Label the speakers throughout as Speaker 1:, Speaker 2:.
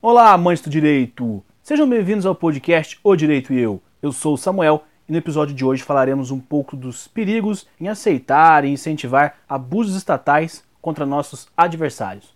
Speaker 1: Olá, amantes do direito! Sejam bem-vindos ao podcast O Direito e Eu. Eu sou o Samuel e no episódio de hoje falaremos um pouco dos perigos em aceitar e incentivar abusos estatais contra nossos adversários.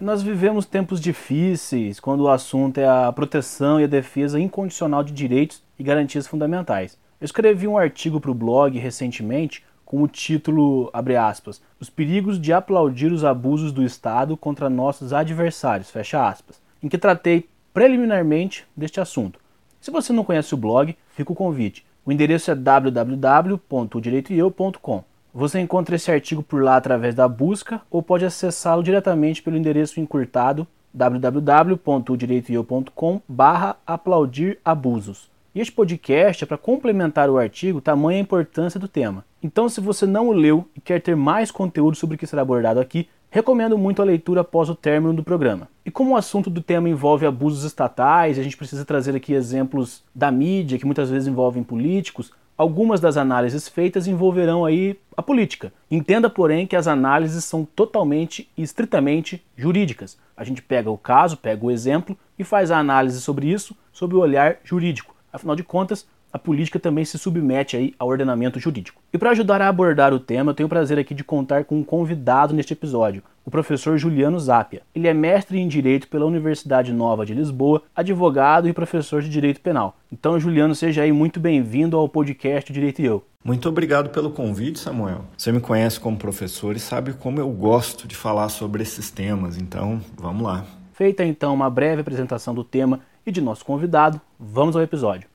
Speaker 1: Nós vivemos tempos difíceis quando o assunto é a proteção e a defesa incondicional de direitos e garantias fundamentais. Eu escrevi um artigo para o blog recentemente com o título, abre aspas, Os perigos de aplaudir os abusos do Estado contra nossos adversários, fecha aspas, em que tratei preliminarmente deste assunto. Se você não conhece o blog, fica o convite. O endereço é www.direitoeu.com. Você encontra esse artigo por lá através da busca ou pode acessá-lo diretamente pelo endereço encurtado www.direitoeu.com barra aplaudir abusos. E este podcast é para complementar o artigo tamanha a importância do tema. Então, se você não o leu e quer ter mais conteúdo sobre o que será abordado aqui, recomendo muito a leitura após o término do programa. E como o assunto do tema envolve abusos estatais, a gente precisa trazer aqui exemplos da mídia que muitas vezes envolvem políticos, algumas das análises feitas envolverão aí a política. Entenda, porém, que as análises são totalmente e estritamente jurídicas. A gente pega o caso, pega o exemplo e faz a análise sobre isso sob o olhar jurídico. Afinal de contas, a política também se submete aí ao ordenamento jurídico. E para ajudar a abordar o tema, eu tenho o prazer aqui de contar com um convidado neste episódio, o professor Juliano Zapia. Ele é mestre em Direito pela Universidade Nova de Lisboa, advogado e professor de Direito Penal. Então, Juliano, seja aí muito bem-vindo ao podcast Direito e Eu.
Speaker 2: Muito obrigado pelo convite, Samuel. Você me conhece como professor e sabe como eu gosto de falar sobre esses temas, então vamos lá.
Speaker 1: Feita então uma breve apresentação do tema e de nosso convidado, vamos ao episódio.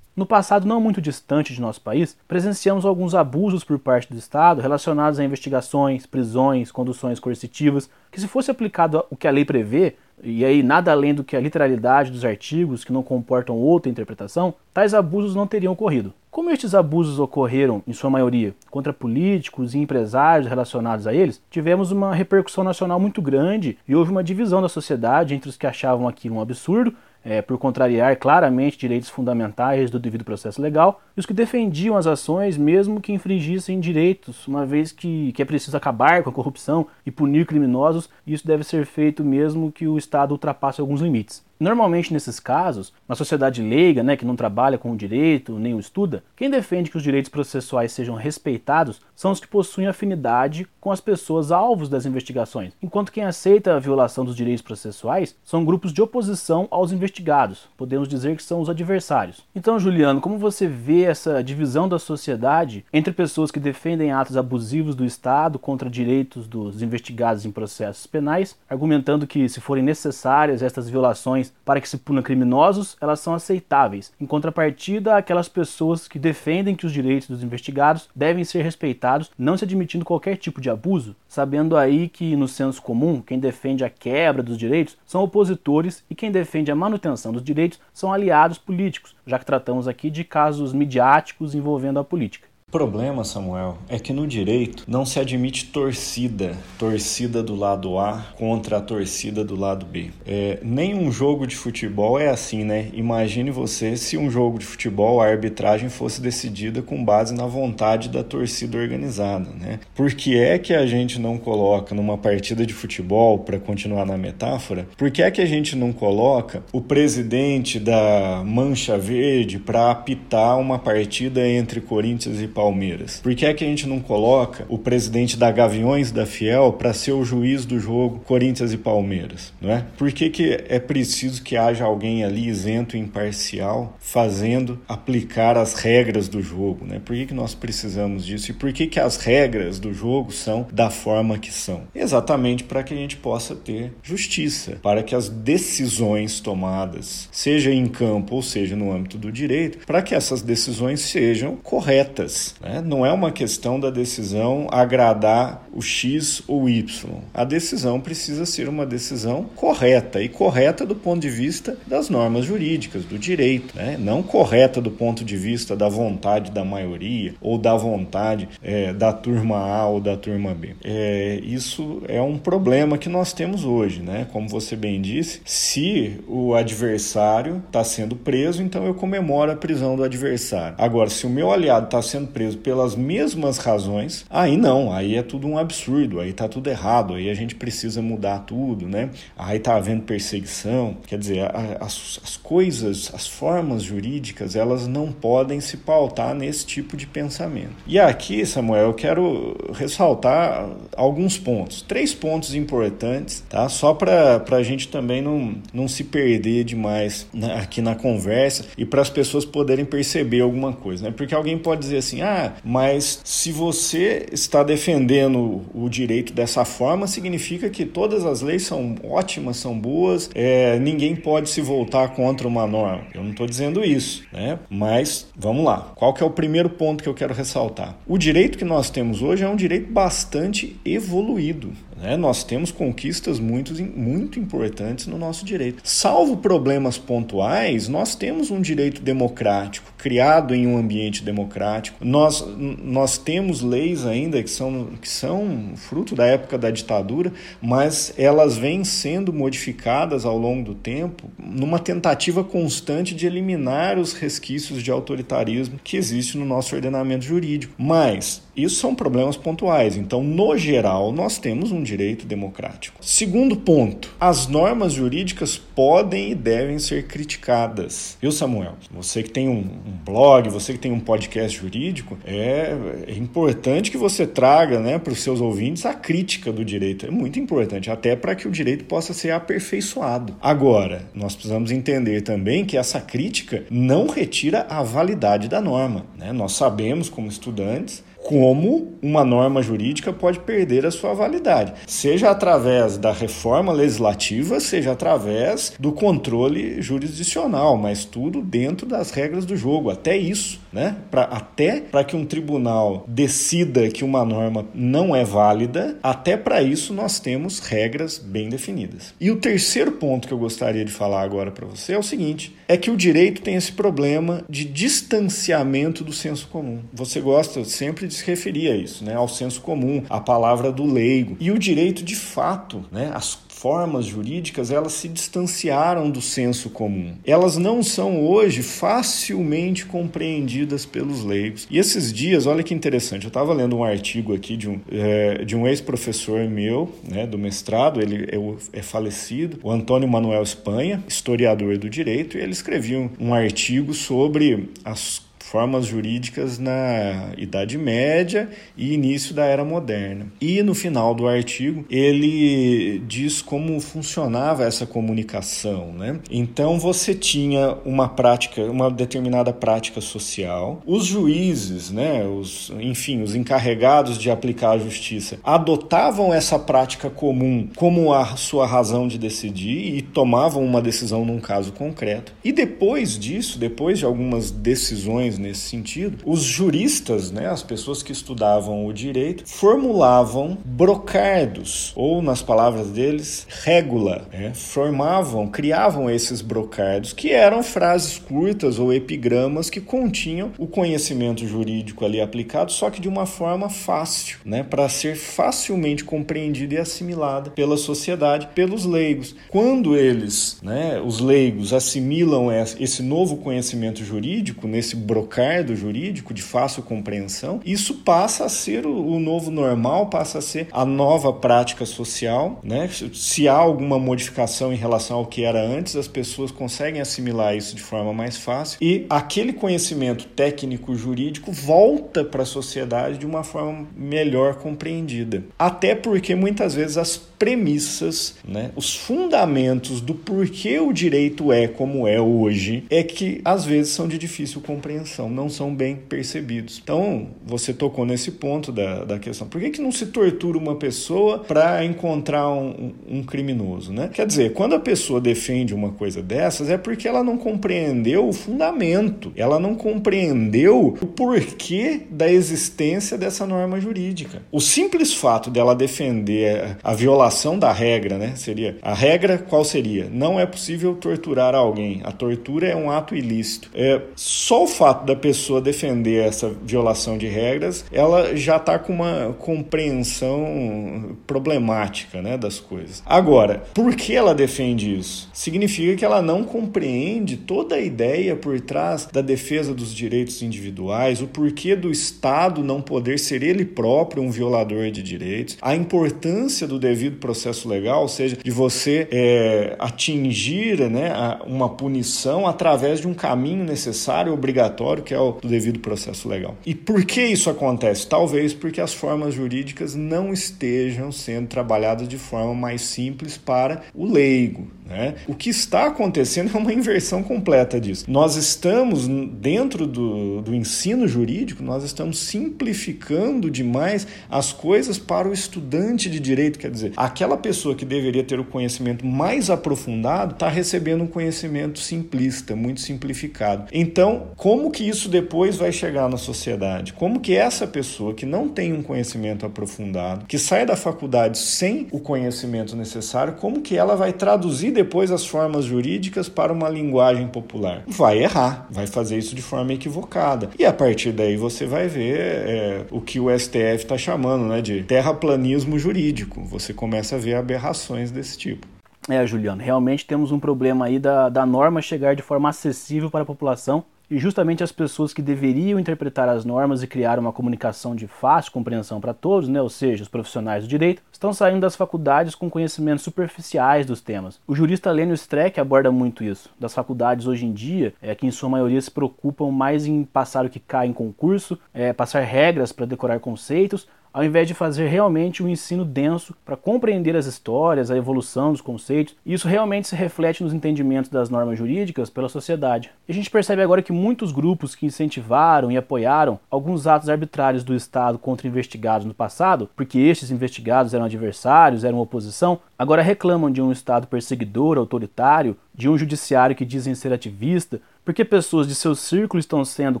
Speaker 1: No passado não muito distante de nosso país, presenciamos alguns abusos por parte do Estado relacionados a investigações, prisões, conduções coercitivas, que se fosse aplicado o que a lei prevê, e aí nada além do que a literalidade dos artigos que não comportam outra interpretação, tais abusos não teriam ocorrido. Como estes abusos ocorreram, em sua maioria, contra políticos e empresários relacionados a eles, tivemos uma repercussão nacional muito grande e houve uma divisão da sociedade entre os que achavam aquilo um absurdo é, por contrariar claramente direitos fundamentais do devido processo legal, e os que defendiam as ações mesmo que infringissem direitos, uma vez que, que é preciso acabar com a corrupção e punir criminosos, e isso deve ser feito mesmo que o Estado ultrapasse alguns limites. Normalmente, nesses casos, na sociedade leiga, né, que não trabalha com o direito nem o estuda, quem defende que os direitos processuais sejam respeitados são os que possuem afinidade com as pessoas alvos das investigações, enquanto quem aceita a violação dos direitos processuais são grupos de oposição aos investigados, podemos dizer que são os adversários. Então, Juliano, como você vê essa divisão da sociedade entre pessoas que defendem atos abusivos do Estado contra direitos dos investigados em processos penais, argumentando que, se forem necessárias estas violações para que se puna criminosos, elas são aceitáveis. Em contrapartida, aquelas pessoas que defendem que os direitos dos investigados devem ser respeitados, não se admitindo qualquer tipo de abuso, sabendo aí que no senso comum, quem defende a quebra dos direitos são opositores e quem defende a manutenção dos direitos são aliados políticos, já que tratamos aqui de casos midiáticos envolvendo a política
Speaker 2: problema, Samuel, é que no direito não se admite torcida, torcida do lado A contra a torcida do lado B. É, nem um jogo de futebol é assim, né? Imagine você se um jogo de futebol a arbitragem fosse decidida com base na vontade da torcida organizada, né? Por que é que a gente não coloca numa partida de futebol, para continuar na metáfora, por que é que a gente não coloca o presidente da Mancha Verde para apitar uma partida entre Corinthians e Palmeiras? Palmeiras? Por que é que a gente não coloca o presidente da Gaviões da Fiel para ser o juiz do jogo Corinthians e Palmeiras? Não é? Por que, que é preciso que haja alguém ali isento e imparcial fazendo aplicar as regras do jogo? Né? Por que, que nós precisamos disso? E por que, que as regras do jogo são da forma que são? Exatamente para que a gente possa ter justiça, para que as decisões tomadas, seja em campo ou seja no âmbito do direito, para que essas decisões sejam corretas né? Não é uma questão da decisão agradar o X ou Y. A decisão precisa ser uma decisão correta e correta do ponto de vista das normas jurídicas, do direito, né? não correta do ponto de vista da vontade da maioria ou da vontade é, da turma A ou da turma B. É, isso é um problema que nós temos hoje, né? Como você bem disse, se o adversário está sendo preso, então eu comemoro a prisão do adversário. Agora, se o meu aliado está sendo preso preso pelas mesmas razões, aí não, aí é tudo um absurdo, aí tá tudo errado, aí a gente precisa mudar tudo, né? Aí tá havendo perseguição. Quer dizer, as, as coisas, as formas jurídicas, elas não podem se pautar nesse tipo de pensamento. E aqui, Samuel, eu quero ressaltar alguns pontos, três pontos importantes, tá? Só para a gente também não, não se perder demais na, aqui na conversa e para as pessoas poderem perceber alguma coisa, né? Porque alguém pode dizer assim, ah, mas se você está defendendo o direito dessa forma, significa que todas as leis são ótimas, são boas, é, ninguém pode se voltar contra uma norma. Eu não estou dizendo isso, né? Mas vamos lá. Qual que é o primeiro ponto que eu quero ressaltar? O direito que nós temos hoje é um direito bastante evoluído. Né? Nós temos conquistas muito, muito importantes no nosso direito. Salvo problemas pontuais, nós temos um direito democrático, criado em um ambiente democrático. Nós, nós temos leis ainda que são, que são fruto da época da ditadura, mas elas vêm sendo modificadas ao longo do tempo numa tentativa constante de eliminar os resquícios de autoritarismo que existe no nosso ordenamento jurídico. Mas isso são problemas pontuais. Então, no geral, nós temos um direito democrático. Segundo ponto, as normas jurídicas podem e devem ser criticadas. Viu, Samuel? Você que tem um, um blog, você que tem um podcast jurídico, é, é importante que você traga né, para os seus ouvintes a crítica do direito. É muito importante, até para que o direito possa ser aperfeiçoado. Agora, nós precisamos entender também que essa crítica não retira a validade da norma. Né? Nós sabemos, como estudantes, como uma norma jurídica pode perder a sua validade, seja através da reforma legislativa, seja através do controle jurisdicional, mas tudo dentro das regras do jogo, até isso, né? Pra, até para que um tribunal decida que uma norma não é válida, até para isso nós temos regras bem definidas. E o terceiro ponto que eu gostaria de falar agora para você é o seguinte: é que o direito tem esse problema de distanciamento do senso comum. Você gosta sempre de se referir a isso, né? ao senso comum, à palavra do leigo. E o direito, de fato, né? as formas jurídicas, elas se distanciaram do senso comum. Elas não são hoje facilmente compreendidas pelos leigos. E esses dias, olha que interessante, eu estava lendo um artigo aqui de um, é, de um ex-professor meu, né, do mestrado, ele é, é, falecido, o Antônio Manuel Espanha, historiador do direito, e ele escreveu um, um artigo sobre as formas jurídicas na Idade Média e início da Era Moderna. E no final do artigo ele diz como funcionava essa comunicação, né? Então você tinha uma prática, uma determinada prática social. Os juízes, né, os, enfim, os encarregados de aplicar a justiça adotavam essa prática comum como a sua razão de decidir e tomavam uma decisão num caso concreto. E depois disso, depois de algumas decisões nesse sentido, os juristas, né, as pessoas que estudavam o direito, formulavam brocardos, ou nas palavras deles, régula, né, formavam, criavam esses brocardos, que eram frases curtas ou epigramas que continham o conhecimento jurídico ali aplicado, só que de uma forma fácil, né, para ser facilmente compreendida e assimilada pela sociedade, pelos leigos. Quando eles, né, os leigos, assimilam esse novo conhecimento jurídico nesse brocardo, do jurídico de fácil compreensão, isso passa a ser o, o novo normal, passa a ser a nova prática social. Né? Se há alguma modificação em relação ao que era antes, as pessoas conseguem assimilar isso de forma mais fácil e aquele conhecimento técnico jurídico volta para a sociedade de uma forma melhor compreendida. Até porque muitas vezes as premissas, né, os fundamentos do porquê o direito é como é hoje, é que às vezes são de difícil compreensão, não são bem percebidos. Então, você tocou nesse ponto da, da questão. Por que, que não se tortura uma pessoa para encontrar um, um, criminoso? Né? Quer dizer, quando a pessoa defende uma coisa dessas, é porque ela não compreendeu o fundamento, ela não compreendeu o porquê da existência dessa norma jurídica. O simples fato dela defender a violação da regra, né? Seria a regra qual seria? Não é possível torturar alguém. A tortura é um ato ilícito. É só o fato da pessoa defender essa violação de regras, ela já está com uma compreensão problemática né, das coisas. Agora, por que ela defende isso? Significa que ela não compreende toda a ideia por trás da defesa dos direitos individuais, o porquê do Estado não poder ser ele próprio um violador de direitos, a importância do devido processo legal, ou seja, de você é, atingir né, uma punição através de um caminho necessário, obrigatório, que é o do devido processo legal. E por que isso acontece? Talvez porque as formas jurídicas não estejam sendo trabalhadas de forma mais simples para o leigo. Né? O que está acontecendo é uma inversão completa disso. Nós estamos, dentro do, do ensino jurídico, nós estamos simplificando demais as coisas para o estudante de direito. Quer dizer, aquela pessoa que deveria ter o conhecimento mais aprofundado está recebendo um conhecimento simplista, muito simplificado. Então, como que isso depois vai chegar na sociedade? Como que essa pessoa que não tem um conhecimento aprofundado, que sai da faculdade sem o conhecimento necessário, como que ela vai traduzir depois as formas jurídicas para uma linguagem popular? Vai errar, vai fazer isso de forma equivocada. E a partir daí você vai ver é, o que o STF está chamando né, de terraplanismo jurídico. Você começa a ver aberrações desse tipo.
Speaker 1: É, Juliano, realmente temos um problema aí da, da norma chegar de forma acessível para a população e justamente as pessoas que deveriam interpretar as normas e criar uma comunicação de fácil compreensão para todos, né, ou seja, os profissionais do direito, estão saindo das faculdades com conhecimentos superficiais dos temas. O jurista Lênio Streck aborda muito isso. Das faculdades hoje em dia, é que em sua maioria se preocupam mais em passar o que cai em concurso, é, passar regras para decorar conceitos, ao invés de fazer realmente um ensino denso para compreender as histórias, a evolução dos conceitos. E isso realmente se reflete nos entendimentos das normas jurídicas pela sociedade. E a gente percebe agora que muitos grupos que incentivaram e apoiaram alguns atos arbitrários do Estado contra investigados no passado, porque estes investigados eram adversários, eram oposição, agora reclamam de um Estado perseguidor, autoritário, de um judiciário que dizem ser ativista, porque pessoas de seu círculo estão sendo,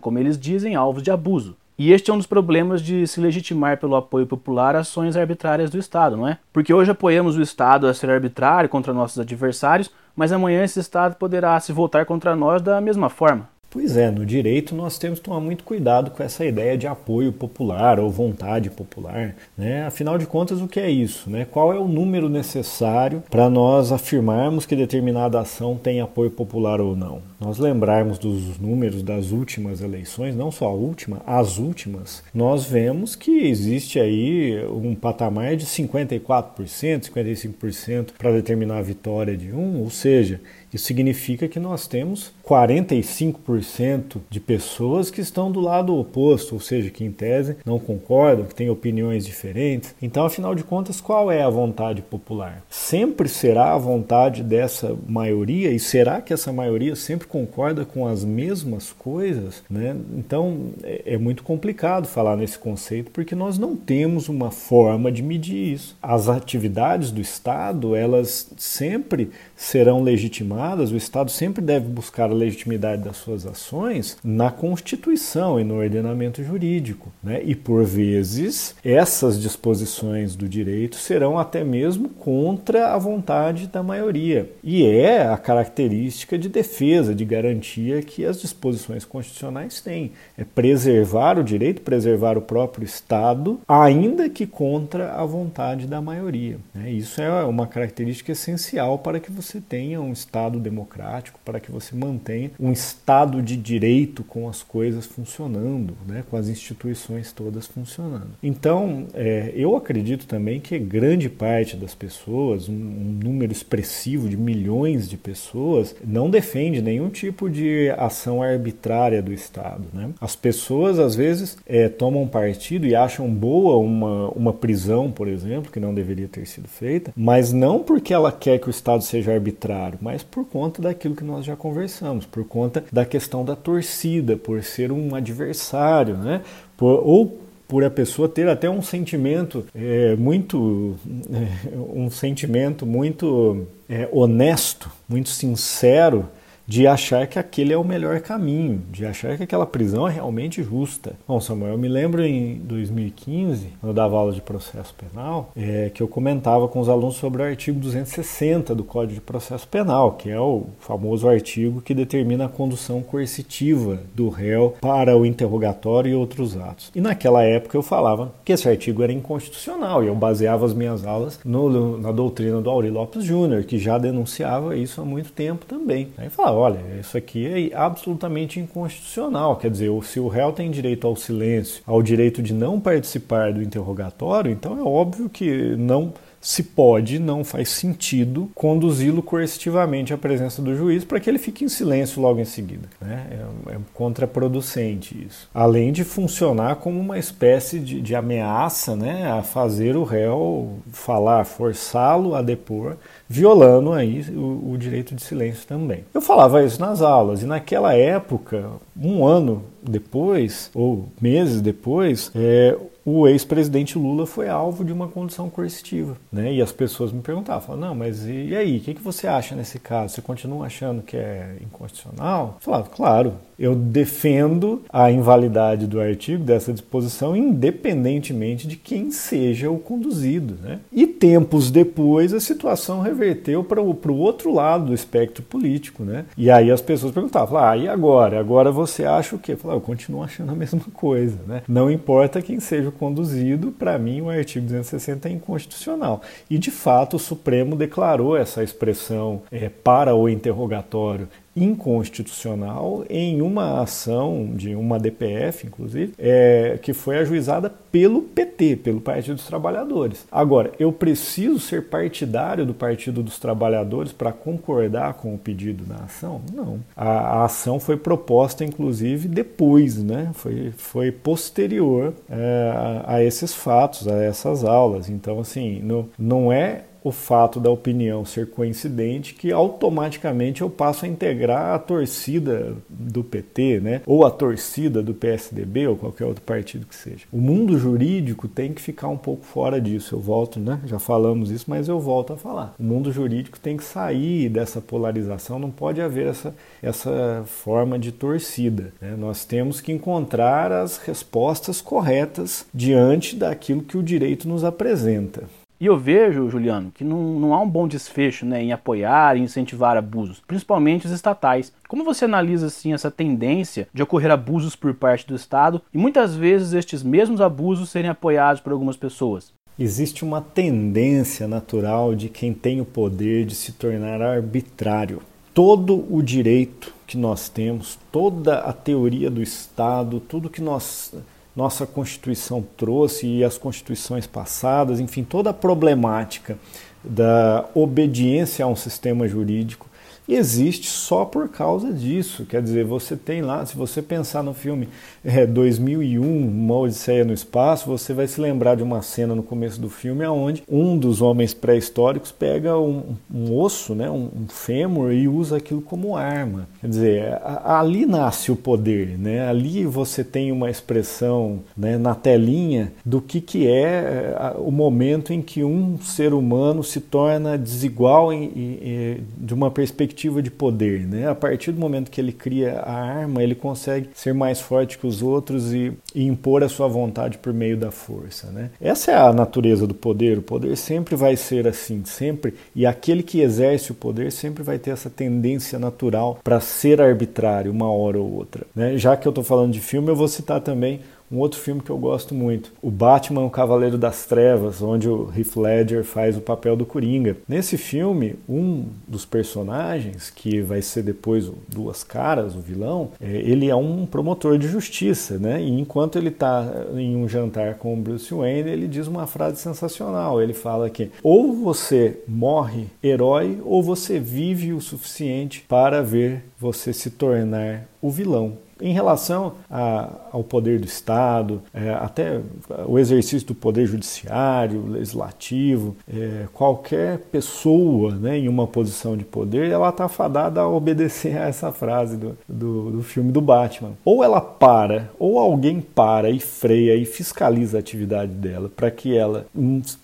Speaker 1: como eles dizem, alvos de abuso. E este é um dos problemas de se legitimar pelo apoio popular ações arbitrárias do Estado, não é? Porque hoje apoiamos o Estado a ser arbitrário contra nossos adversários, mas amanhã esse Estado poderá se voltar contra nós da mesma forma.
Speaker 2: Pois é, no direito nós temos que tomar muito cuidado com essa ideia de apoio popular ou vontade popular. Né? Afinal de contas, o que é isso? Né? Qual é o número necessário para nós afirmarmos que determinada ação tem apoio popular ou não? Nós lembrarmos dos números das últimas eleições, não só a última, as últimas, nós vemos que existe aí um patamar de 54%, 55% para determinar a vitória de um, ou seja, isso significa que nós temos 45% de pessoas que estão do lado oposto, ou seja, que em tese não concordam, que têm opiniões diferentes. Então, afinal de contas, qual é a vontade popular? Sempre será a vontade dessa maioria e será que essa maioria sempre concorda com as mesmas coisas? Né? Então, é, é muito complicado falar nesse conceito porque nós não temos uma forma de medir isso. As atividades do Estado, elas sempre serão legitimadas, o Estado sempre deve buscar a legitimidade das suas ações na Constituição e no ordenamento jurídico. Né? E, por vezes, essas disposições do direito serão até mesmo contra a vontade da maioria. E é a característica de defesa, de garantia que as disposições constitucionais têm. É preservar o direito, preservar o próprio Estado, ainda que contra a vontade da maioria. Né? Isso é uma característica essencial para que você você tenha um Estado democrático, para que você mantenha um Estado de direito com as coisas funcionando, né, com as instituições todas funcionando. Então, é, eu acredito também que grande parte das pessoas, um, um número expressivo de milhões de pessoas, não defende nenhum tipo de ação arbitrária do Estado. Né? As pessoas, às vezes, é, tomam partido e acham boa uma, uma prisão, por exemplo, que não deveria ter sido feita, mas não porque ela quer que o Estado seja arbitrário, mas por conta daquilo que nós já conversamos, por conta da questão da torcida, por ser um adversário, né? Por, ou por a pessoa ter até um sentimento é, muito é, um sentimento muito é, honesto, muito sincero de achar que aquele é o melhor caminho, de achar que aquela prisão é realmente justa. Bom, Samuel, eu me lembro em 2015, quando eu dava aula de processo penal, é, que eu comentava com os alunos sobre o artigo 260 do Código de Processo Penal, que é o famoso artigo que determina a condução coercitiva do réu para o interrogatório e outros atos. E naquela época eu falava que esse artigo era inconstitucional e eu baseava as minhas aulas no, na doutrina do Auri Lopes Júnior, que já denunciava isso há muito tempo também. Aí falava, olha, isso aqui é absolutamente inconstitucional, quer dizer, se o réu tem direito ao silêncio, ao direito de não participar do interrogatório, então é óbvio que não se pode, não faz sentido conduzi-lo coercitivamente à presença do juiz para que ele fique em silêncio logo em seguida. Né? É, é, contraproducente isso. Além de funcionar como uma espécie de, de ameaça né, a fazer o réu falar, forçá-lo a depor, violando aí o, o direito de silêncio também. Eu falava isso nas aulas e naquela época, um ano depois, ou meses depois, é, o ex-presidente Lula foi alvo de uma condição coercitiva. Né? E as pessoas me perguntavam, falavam, não, mas e aí, o que, que você acha nesse caso? Você continua achando que é inconstitucional? Eu falava, claro, eu defendo a invalidade do artigo, dessa disposição, independentemente de quem seja o conduzido. Né? E tempos depois a situação reverteu para o outro lado do espectro político. Né? E aí as pessoas perguntavam, ah, e agora? Agora você acha o quê? Eu falava, eu continuo achando a mesma coisa. Né? Não importa quem seja o conduzido, para mim o artigo 260 é inconstitucional. E de fato o Supremo declarou essa expressão é, para o interrogatório inconstitucional em uma ação de uma DPF, inclusive, é, que foi ajuizada pelo PT, pelo Partido dos Trabalhadores. Agora, eu preciso ser partidário do Partido dos Trabalhadores para concordar com o pedido da ação? Não. A, a, ação foi proposta, inclusive, depois, né? Foi, foi posterior é, a, a esses fatos, a essas aulas. Então, assim, no, não é o fato da opinião ser coincidente que automaticamente eu passo a integrar a torcida do PT, né? Ou a torcida do PSDB ou qualquer outro partido que seja. O mundo jurídico tem que ficar um pouco fora disso. Eu volto, né? Já falamos isso, mas eu volto a falar. O mundo jurídico tem que sair dessa polarização, não pode haver essa, essa forma de torcida. Né? Nós temos que encontrar as respostas corretas diante daquilo que o direito nos apresenta.
Speaker 1: E eu vejo, Juliano, que não, não há um bom desfecho né, em apoiar e incentivar abusos, principalmente os estatais. Como você analisa assim essa tendência de ocorrer abusos por parte do Estado e muitas vezes estes mesmos abusos serem apoiados por algumas pessoas?
Speaker 2: Existe uma tendência natural de quem tem o poder de se tornar arbitrário. Todo o direito que nós temos, toda a teoria do Estado, tudo que nós nossa Constituição trouxe e as constituições passadas, enfim, toda a problemática da obediência a um sistema jurídico existe só por causa disso. Quer dizer, você tem lá, se você pensar no filme é, 2001, Uma Odisseia no Espaço, você vai se lembrar de uma cena no começo do filme onde um dos homens pré-históricos pega um, um, osso, né, um, um fêmur e usa aquilo como arma. Quer dizer, ali nasce o poder, né? ali você tem uma expressão né, na telinha do que, que é, é o momento em que um ser humano se torna desigual em, em, de uma perspectiva perspectiva de poder. Né? A partir do momento que ele cria a arma, ele consegue ser mais forte que os outros e, e impor a sua vontade por meio da força. Né? Essa é a natureza do poder. O poder sempre vai ser assim, sempre. E aquele que exerce o poder sempre vai ter essa tendência natural para ser arbitrário uma hora ou outra. Né? Já que eu estou falando de filme, eu vou citar também um outro filme que eu gosto muito, o Batman, o Cavaleiro das Trevas, onde o Heath Ledger faz o papel do Coringa. Nesse filme, um dos personagens, que vai ser depois o Duas Caras, o vilão, é, ele é um promotor de justiça, né? E enquanto ele está em um jantar com o Bruce Wayne, ele diz uma frase sensacional. Ele fala que ou você morre herói ou você vive o suficiente para ver você se tornar o vilão. Em relação a, ao poder do Estado, é, até o exercício do poder judiciário, legislativo, é, qualquer pessoa né, em uma posição de poder, ela está fadada a obedecer a essa frase do, do, do filme do Batman. Ou ela para, ou alguém para e freia e fiscaliza a atividade dela para que ela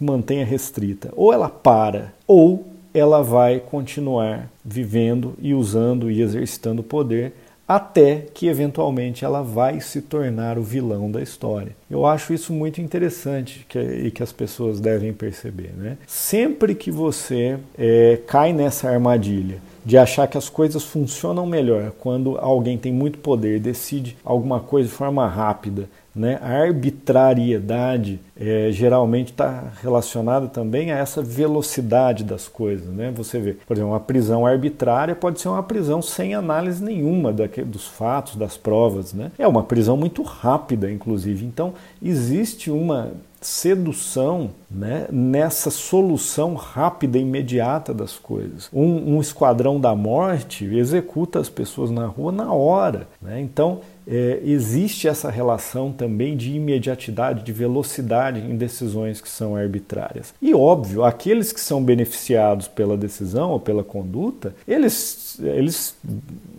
Speaker 2: mantenha restrita. Ou ela para, ou ela vai continuar vivendo e usando e exercitando poder até que eventualmente ela vai se tornar o vilão da história. Eu acho isso muito interessante que, e que as pessoas devem perceber. Né? Sempre que você é, cai nessa armadilha de achar que as coisas funcionam melhor quando alguém tem muito poder, decide alguma coisa de forma rápida, né? A arbitrariedade é, geralmente está relacionada também a essa velocidade das coisas. Né? Você vê, por exemplo, uma prisão arbitrária pode ser uma prisão sem análise nenhuma daquele, dos fatos, das provas. Né? É uma prisão muito rápida, inclusive. Então, existe uma sedução né, nessa solução rápida e imediata das coisas. Um, um esquadrão da morte executa as pessoas na rua na hora. Né? Então, é, existe essa relação também de imediatidade, de velocidade em decisões que são arbitrárias. E óbvio, aqueles que são beneficiados pela decisão ou pela conduta, eles, eles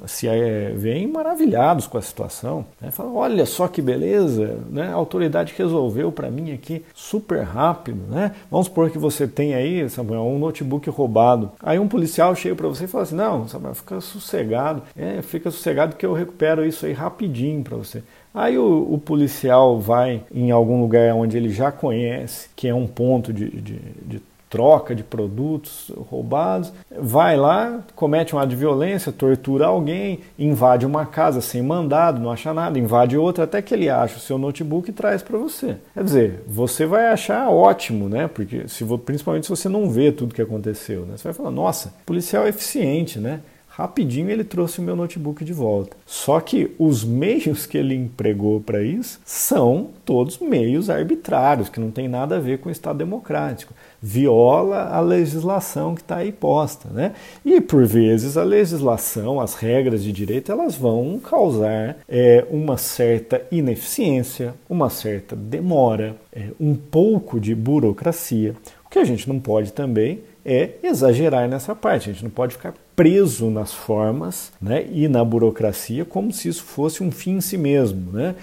Speaker 2: se é, veem maravilhados com a situação. Né? Falam, olha só que beleza, né? a autoridade resolveu para mim aqui super rápido. Né? Vamos supor que você tem aí, Samuel, um notebook roubado. Aí um policial chega para você e fala assim, não, Samuel, fica sossegado, é, fica sossegado que eu recupero isso aí rapidinho para você. Aí o, o, policial vai em algum lugar onde ele já conhece, que é um ponto de, de, de troca de produtos roubados, vai lá, comete um ato de violência, tortura alguém, invade uma casa sem mandado, não acha nada, invade outra, até que ele acha o seu notebook e traz para você. Quer dizer, você vai achar ótimo, né? Porque se, principalmente se você não vê tudo que aconteceu, né? Você vai falar, nossa, policial é eficiente, né? Rapidinho ele trouxe o meu notebook de volta. Só que os meios que ele empregou para isso são todos meios arbitrários, que não tem nada a ver com o Estado democrático. Viola a legislação que está aí posta. Né? E, por vezes, a legislação, as regras de direito, elas vão causar é, uma certa ineficiência, uma certa demora, é, um pouco de burocracia. O que a gente não pode também é exagerar nessa parte. A gente não pode ficar preso nas formas né, e na burocracia como se isso fosse um fim em si mesmo. Né?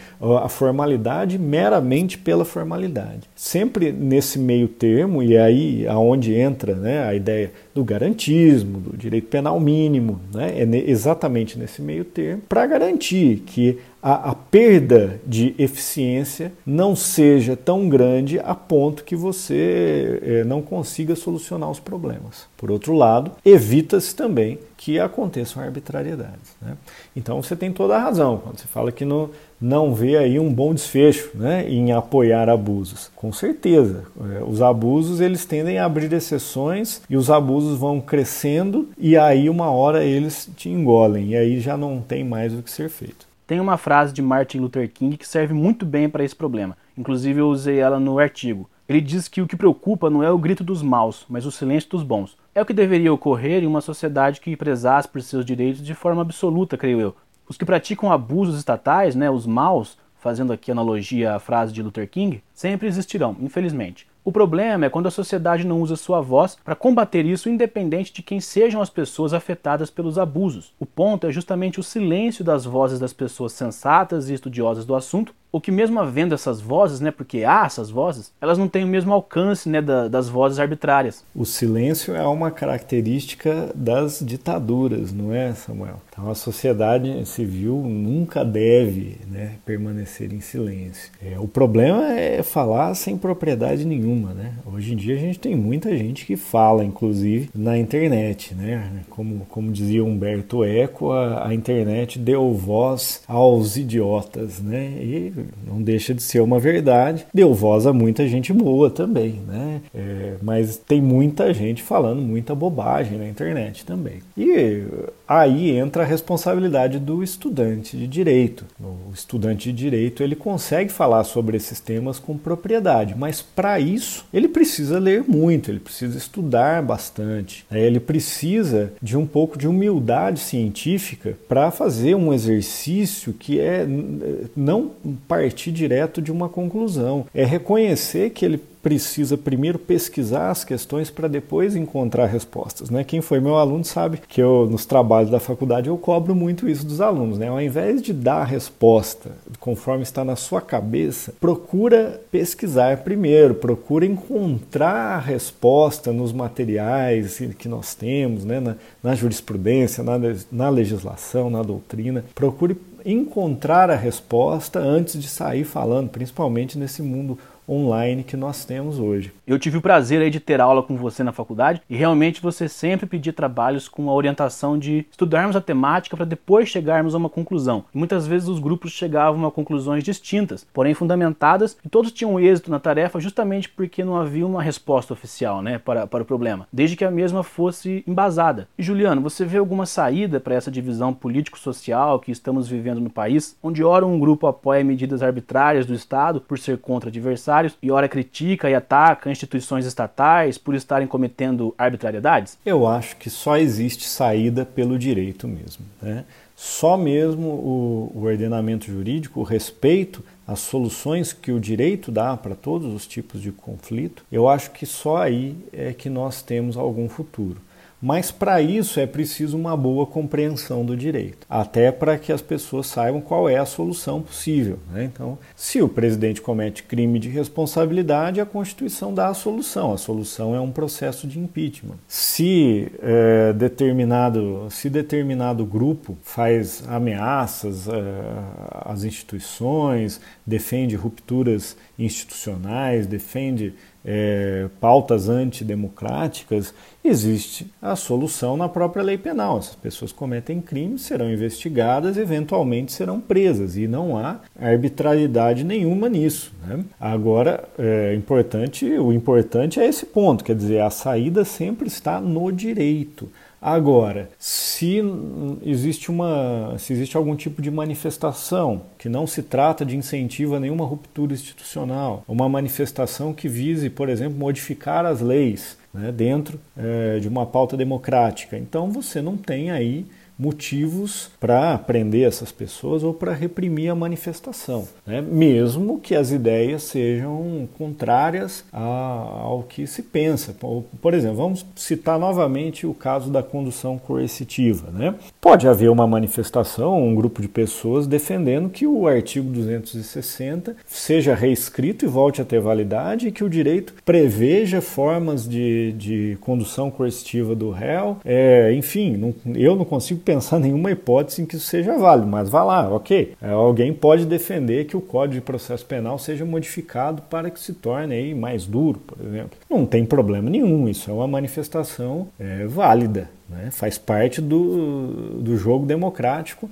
Speaker 2: A formalidade meramente pela formalidade. Sempre nesse meio termo, e aí aonde entra né, a ideia do garantismo, do direito penal mínimo, né, é exatamente nesse meio termo, para garantir que a, a, perda de eficiência não seja tão grande a ponto que você é, não consiga solucionar os problemas. Por outro lado, evita-se também que aconteçam arbitrariedades. Né? Então você tem toda a razão quando você fala que não, não vê aí um bom desfecho né, em apoiar abusos. Com certeza, é, os abusos eles tendem a abrir exceções e os abusos vão crescendo e aí uma hora eles te engolem e aí já não tem mais o que ser feito.
Speaker 1: Tem uma frase de Martin Luther King que serve muito bem para esse problema. Inclusive eu usei ela no artigo. Ele diz que o que preocupa não é o grito dos maus, mas o silêncio dos bons. É o que deveria ocorrer em uma sociedade que prezasse por seus direitos de forma absoluta, creio eu. Os que praticam abusos estatais, né, os maus, fazendo aqui analogia à frase de Luther King, sempre existirão, infelizmente. O problema é quando a sociedade não usa sua voz para combater isso, independente de quem sejam as pessoas afetadas pelos abusos. O ponto é justamente o silêncio das vozes das pessoas sensatas e estudiosas do assunto o que mesmo havendo essas vozes, né, porque há essas vozes, elas não têm o mesmo alcance né, da, das vozes arbitrárias.
Speaker 2: O silêncio é uma característica das ditaduras, não é, Samuel? Então a sociedade civil nunca deve né, permanecer em silêncio. É, o problema é falar sem propriedade nenhuma, né? Hoje em dia a gente tem muita gente que fala, inclusive, na internet, né? Como, como dizia Humberto Eco, a, a internet deu voz aos idiotas, né? E não deixa de ser uma verdade. Deu voz a muita gente boa também, né? É, mas tem muita gente falando muita bobagem na internet também. E aí entra a responsabilidade do estudante de direito. O estudante de direito ele consegue falar sobre esses temas com propriedade, mas para isso ele precisa ler muito, ele precisa estudar bastante, né? ele precisa de um pouco de humildade científica para fazer um exercício que é não partir direto de uma conclusão, é reconhecer que ele precisa primeiro pesquisar as questões para depois encontrar respostas. Né? Quem foi meu aluno sabe que eu, nos trabalhos da faculdade, eu cobro muito isso dos alunos. Né? Ao invés de dar a resposta conforme está na sua cabeça, procura pesquisar primeiro, procura encontrar a resposta nos materiais que nós temos, né? na, na jurisprudência, na, na legislação, na doutrina. Procure encontrar a resposta antes de sair falando, principalmente nesse mundo online que nós temos hoje.
Speaker 1: Eu tive o prazer de ter aula com você na faculdade e realmente você sempre pedia trabalhos com a orientação de estudarmos a temática para depois chegarmos a uma conclusão. E muitas vezes os grupos chegavam a conclusões distintas, porém fundamentadas, e todos tinham êxito na tarefa justamente porque não havia uma resposta oficial né, para, para o problema, desde que a mesma fosse embasada. E Juliano, você vê alguma saída para essa divisão político-social que estamos vivendo no país, onde ora um grupo apoia medidas arbitrárias do Estado por ser contra adversário e ora critica e ataca instituições estatais por estarem cometendo arbitrariedades?
Speaker 2: Eu acho que só existe saída pelo direito mesmo. Né? Só mesmo o, o ordenamento jurídico, o respeito às soluções que o direito dá para todos os tipos de conflito, eu acho que só aí é que nós temos algum futuro. Mas para isso é preciso uma boa compreensão do direito, até para que as pessoas saibam qual é a solução possível. Né? Então, se o presidente comete crime de responsabilidade, a Constituição dá a solução. A solução é um processo de impeachment. Se é, determinado, se determinado grupo faz ameaças é, às instituições, defende rupturas institucionais, defende é, pautas antidemocráticas, existe a solução na própria lei penal. Essas pessoas cometem crimes, serão investigadas, eventualmente serão presas, e não há arbitrariedade nenhuma nisso. Né? Agora, é importante, o importante é esse ponto, quer dizer, a saída sempre está no direito. Agora, se existe uma, se existe algum tipo de manifestação que não se trata de incentivo a nenhuma ruptura institucional, uma manifestação que vise, por exemplo, modificar as leis né, dentro é, de uma pauta democrática, então você não tem aí motivos para prender essas pessoas ou para reprimir a manifestação, né? mesmo que as ideias sejam contrárias a, ao que se pensa. Por, exemplo, vamos citar novamente o caso da condução coercitiva. Né? Pode haver uma manifestação, um grupo de pessoas defendendo que o artigo 260 seja reescrito e volte a ter validade e que o direito preveja formas de, de condução coercitiva do réu. É, enfim, não, eu não consigo pensar nenhuma hipótese em que isso seja válido, mas vá lá, ok. É, alguém pode defender que o Código de Processo Penal seja modificado para que se torne aí mais duro, por exemplo. Não tem problema nenhum, isso é uma manifestação é, válida, né? faz parte do, do jogo democrático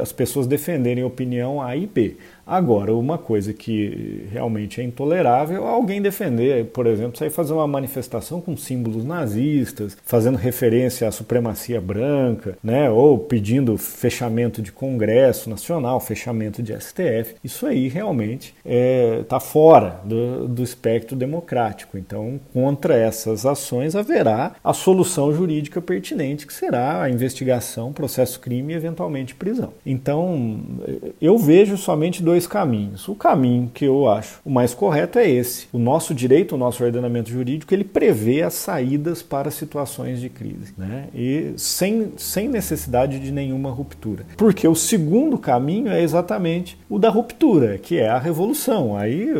Speaker 2: as pessoas defenderem opinião A e B. Agora, uma coisa que realmente é intolerável é alguém defender, por exemplo, sair fazer uma manifestação com símbolos nazistas, fazendo referência à supremacia branca, né, ou pedindo fechamento de Congresso Nacional, fechamento de STF. Isso aí realmente está é, tá fora do, do espectro democrático. Então, contra essas ações haverá a solução jurídica pertinente, que será a investigação, processo crime e eventualmente prisão. Então, eu vejo somente dois dois caminhos. O caminho que eu acho o mais correto é esse. O nosso direito, o nosso ordenamento jurídico, ele prevê as saídas para situações de crise, né? E sem, sem necessidade de nenhuma ruptura. Porque o segundo caminho é exatamente o da ruptura, que é a revolução. Aí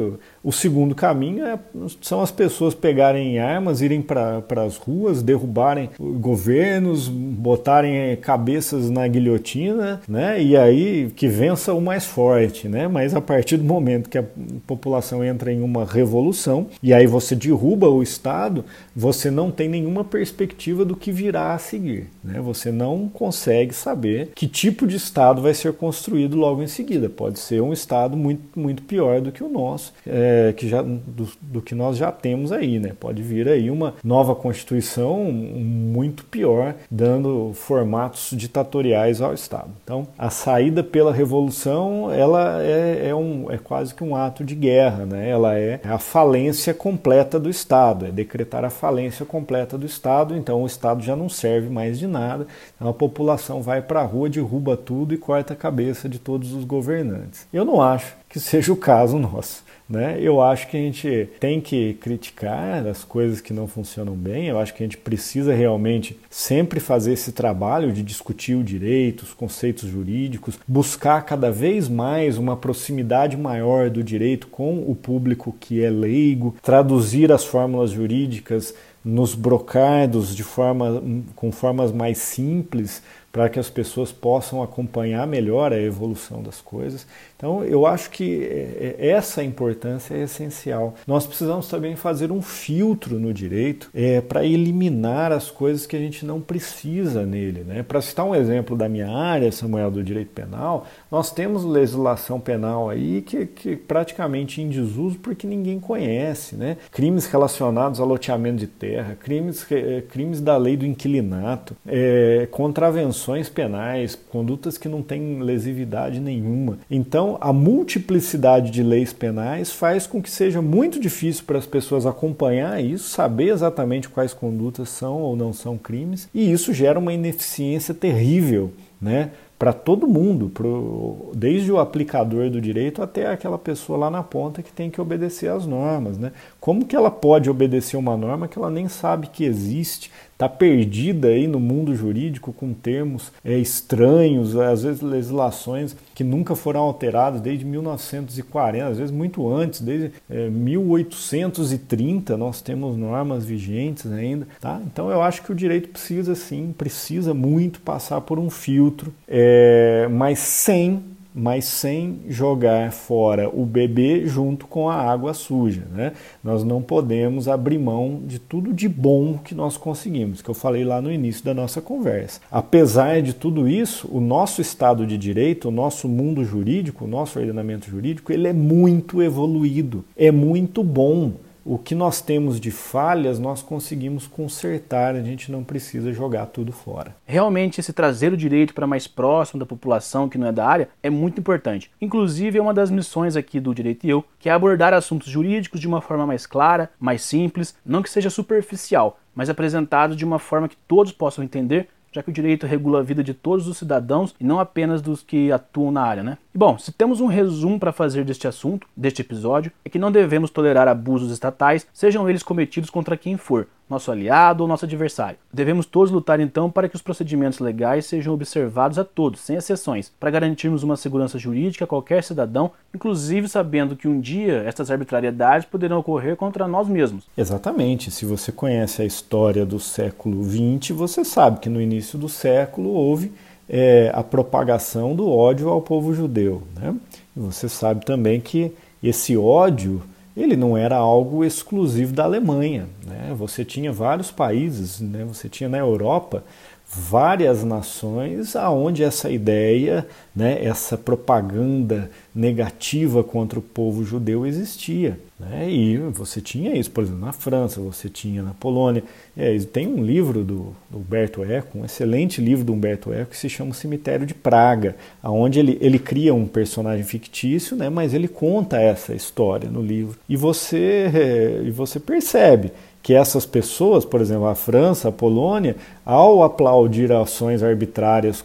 Speaker 2: o segundo caminho é, são as pessoas pegarem armas, irem para as ruas, derrubarem governos, botarem cabeças na guilhotina, né? E aí que vença o mais forte, né? Mas a partir do momento que a população entra em uma revolução e aí você derruba o Estado, você não tem nenhuma perspectiva do que virá a seguir, né? Você não consegue saber que tipo de Estado vai ser construído logo em seguida. Pode ser um Estado muito, muito pior do que o nosso. É, que já, do, do, que nós já temos aí, né? Pode vir aí uma nova Constituição muito pior, dando formatos ditatoriais ao Estado. Então, a saída pela revolução, ela é, é, um, é quase que um ato de guerra, né? Ela é a falência completa do Estado, é decretar a falência completa do Estado, então o Estado já não serve mais de nada, então a população vai para a rua, derruba tudo e corta a cabeça de todos os governantes. Eu não acho que seja o caso nosso. Né? Eu acho que a gente tem que criticar as coisas que não funcionam bem, eu acho que a gente precisa realmente sempre fazer esse trabalho de discutir o direito, os conceitos jurídicos, buscar cada vez mais uma proximidade maior do direito com o público que é leigo, traduzir as fórmulas jurídicas nos brocados de forma, com formas mais simples para que as pessoas possam acompanhar melhor a evolução das coisas. Então, eu acho que é, é, essa importância é essencial. Nós precisamos também fazer um filtro no direito é, para eliminar as coisas que a gente não precisa nele. Né? Para citar um exemplo da minha área, Samuel, do direito penal, nós temos legislação penal aí que, que praticamente em desuso porque ninguém conhece. Né? Crimes relacionados ao loteamento de terra, crimes, é, crimes da lei do inquilinato, é, contravenções penais, condutas que não têm lesividade nenhuma. Então, então, a multiplicidade de leis penais faz com que seja muito difícil para as pessoas acompanhar isso, saber exatamente quais condutas são ou não são crimes, e isso gera uma ineficiência terrível, né? para todo mundo, pro, desde o aplicador do direito até aquela pessoa lá na ponta que tem que obedecer às normas. Né? Como que ela pode obedecer uma norma que ela nem sabe que existe, está perdida aí no mundo jurídico com termos é, estranhos, às vezes legislações que nunca foram alteradas desde 1940, às vezes muito antes, desde é, 1830 nós temos normas vigentes ainda, tá? Então eu acho que o direito precisa sim, precisa muito passar por um filtro, é, mas sem mas sem jogar fora o bebê junto com a água suja. Né? Nós não podemos abrir mão de tudo de bom que nós conseguimos, que eu falei lá no início da nossa conversa. Apesar de tudo isso, o nosso Estado de Direito, o nosso mundo jurídico, o nosso ordenamento jurídico, ele é muito evoluído, é muito bom o que nós temos de falhas nós conseguimos consertar, a gente não precisa jogar tudo fora.
Speaker 1: Realmente, esse trazer o direito para mais próximo da população que não é da área é muito importante. Inclusive, é uma das missões aqui do Direito e Eu, que é abordar assuntos jurídicos de uma forma mais clara, mais simples, não que seja superficial, mas apresentado de uma forma que todos possam entender já que o direito regula a vida de todos os cidadãos e não apenas dos que atuam na área, né? Bom, se temos um resumo para fazer deste assunto, deste episódio, é que não devemos tolerar abusos estatais, sejam eles cometidos contra quem for, nosso aliado ou nosso adversário. Devemos todos lutar então para que os procedimentos legais sejam observados a todos, sem exceções, para garantirmos uma segurança jurídica a qualquer cidadão, inclusive sabendo que um dia estas arbitrariedades poderão ocorrer contra nós mesmos.
Speaker 2: Exatamente. Se você conhece a história do século XX, você sabe que no início do século houve é, a propagação do ódio ao povo judeu. Né? E você sabe também que esse ódio ele não era algo exclusivo da Alemanha. Né? Você tinha vários países, né? você tinha na Europa várias nações aonde essa ideia, né, essa propaganda negativa contra o povo judeu existia. Né? E você tinha isso, por exemplo, na França, você tinha na Polônia. É, tem um livro do, do, Humberto Eco, um excelente livro do Humberto Eco, que se chama O Cemitério de Praga, onde ele, ele cria um personagem fictício, né, mas ele conta essa história no livro. E você, é, e você percebe que essas pessoas, por exemplo, a França, a Polônia, ao aplaudir ações arbitrárias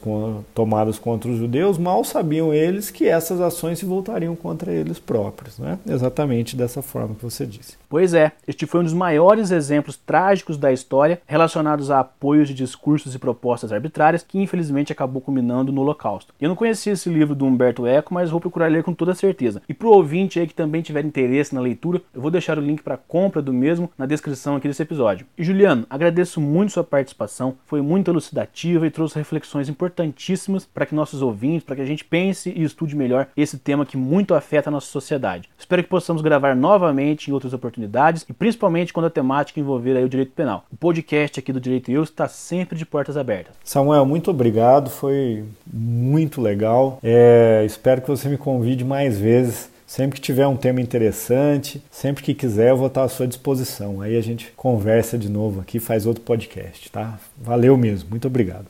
Speaker 2: tomadas contra os judeus, mal sabiam eles que essas ações se voltariam contra eles próprios. Né? Exatamente dessa forma que você disse.
Speaker 1: Pois é, este foi um dos maiores exemplos trágicos da história relacionados a apoios de discursos e propostas arbitrárias que infelizmente acabou culminando no Holocausto. Eu não conhecia esse livro do Humberto Eco, mas vou procurar ler com toda certeza. E para o ouvinte aí que também tiver interesse na leitura, eu vou deixar o link para compra do mesmo na descrição aqui desse episódio. E Juliano, agradeço muito sua participação foi muito elucidativa e trouxe reflexões importantíssimas para que nossos ouvintes, para que a gente pense e estude melhor esse tema que muito afeta a nossa sociedade. Espero que possamos gravar novamente em outras oportunidades e principalmente quando a temática envolver aí o direito penal. O podcast aqui do Direito e Eu está sempre de portas abertas.
Speaker 2: Samuel, muito obrigado, foi muito legal. É, espero que você me convide mais vezes Sempre que tiver um tema interessante, sempre que quiser, eu vou estar à sua disposição. Aí a gente conversa de novo aqui, faz outro podcast, tá? Valeu mesmo, muito obrigado.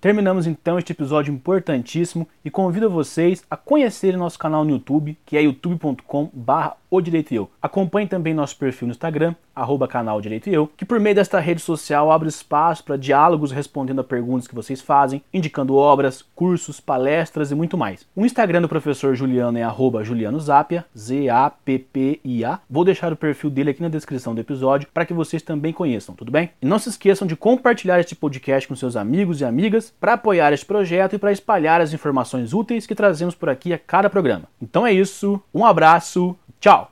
Speaker 1: Terminamos então este episódio importantíssimo e convido vocês a conhecerem nosso canal no YouTube, que é youtube.com/barra O Direito e Eu. Acompanhe também nosso perfil no Instagram, arroba canal Direito e Eu, que por meio desta rede social abre espaço para diálogos respondendo a perguntas que vocês fazem, indicando obras, cursos, palestras e muito mais. O Instagram do professor Juliano é arroba Juliano Zapia, Z-A-P-P-I-A. Vou deixar o perfil dele aqui na descrição do episódio para que vocês também conheçam, tudo bem? E não se esqueçam de compartilhar este podcast com seus amigos e amigas para apoiar este projeto e para espalhar as informações úteis que trazemos por aqui a cada programa. Então é isso, um abraço, tchau!